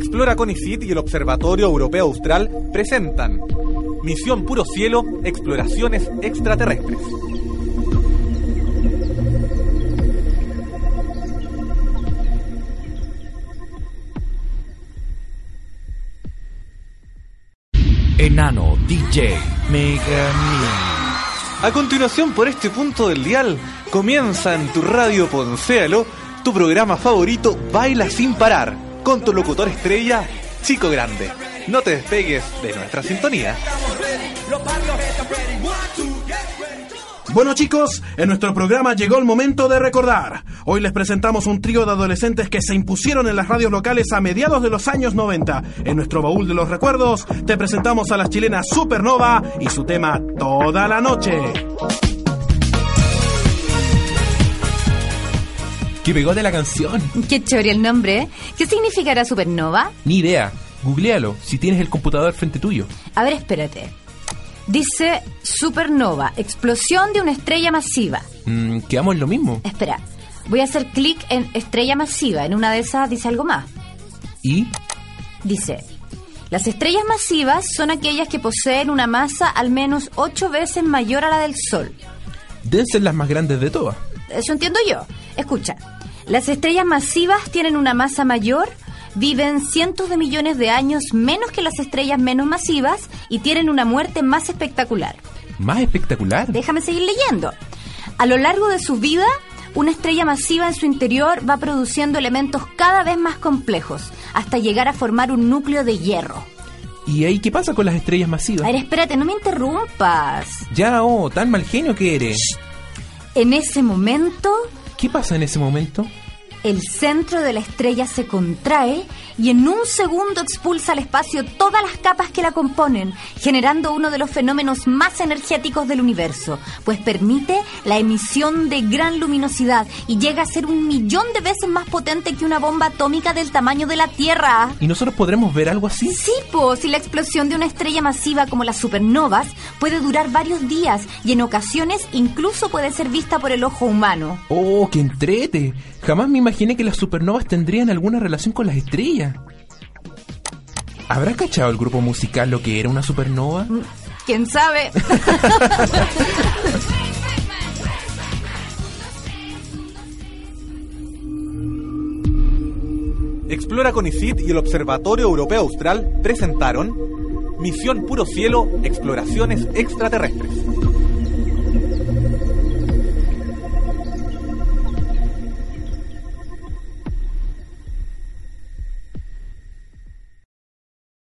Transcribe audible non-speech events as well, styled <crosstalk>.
Explora Conicet y el Observatorio Europeo Austral presentan Misión Puro Cielo, Exploraciones Extraterrestres. Enano DJ Mega A continuación, por este punto del dial, comienza en tu radio Poncéalo tu programa favorito Baila sin parar, con tu locutor estrella, Chico Grande. No te despegues de nuestra sintonía. Bueno chicos, en nuestro programa llegó el momento de recordar. Hoy les presentamos un trío de adolescentes que se impusieron en las radios locales a mediados de los años 90. En nuestro baúl de los recuerdos te presentamos a las chilenas Supernova y su tema Toda la Noche. ¿Qué pegó de la canción? Qué chori el nombre. ¿eh? ¿Qué significará supernova? Ni idea. Googlealo si tienes el computador frente tuyo. A ver, espérate. Dice supernova, explosión de una estrella masiva. Mm, quedamos en lo mismo. Espera, voy a hacer clic en estrella masiva. En una de esas dice algo más. ¿Y? Dice, las estrellas masivas son aquellas que poseen una masa al menos ocho veces mayor a la del Sol. Deben ser las más grandes de todas. Eso entiendo yo. Escucha, las estrellas masivas tienen una masa mayor, viven cientos de millones de años menos que las estrellas menos masivas y tienen una muerte más espectacular. ¿Más espectacular? Déjame seguir leyendo. A lo largo de su vida, una estrella masiva en su interior va produciendo elementos cada vez más complejos, hasta llegar a formar un núcleo de hierro. ¿Y ahí qué pasa con las estrellas masivas? A ver, espérate, no me interrumpas. Ya, oh, tan mal genio que eres. En ese momento, ¿Qué pasa en ese momento? El centro de la estrella se contrae y en un segundo expulsa al espacio todas las capas que la componen, generando uno de los fenómenos más energéticos del universo, pues permite la emisión de gran luminosidad y llega a ser un millón de veces más potente que una bomba atómica del tamaño de la Tierra. ¿Y nosotros podremos ver algo así? Sí, pues, y la explosión de una estrella masiva como las supernovas puede durar varios días y en ocasiones incluso puede ser vista por el ojo humano. ¡Oh, qué entrete! Jamás me imaginé que las supernovas tendrían alguna relación con las estrellas. ¿Habrá cachado el grupo musical lo que era una supernova? ¿Quién sabe? <laughs> Explora Conicet y el Observatorio Europeo Austral presentaron Misión Puro Cielo, Exploraciones Extraterrestres.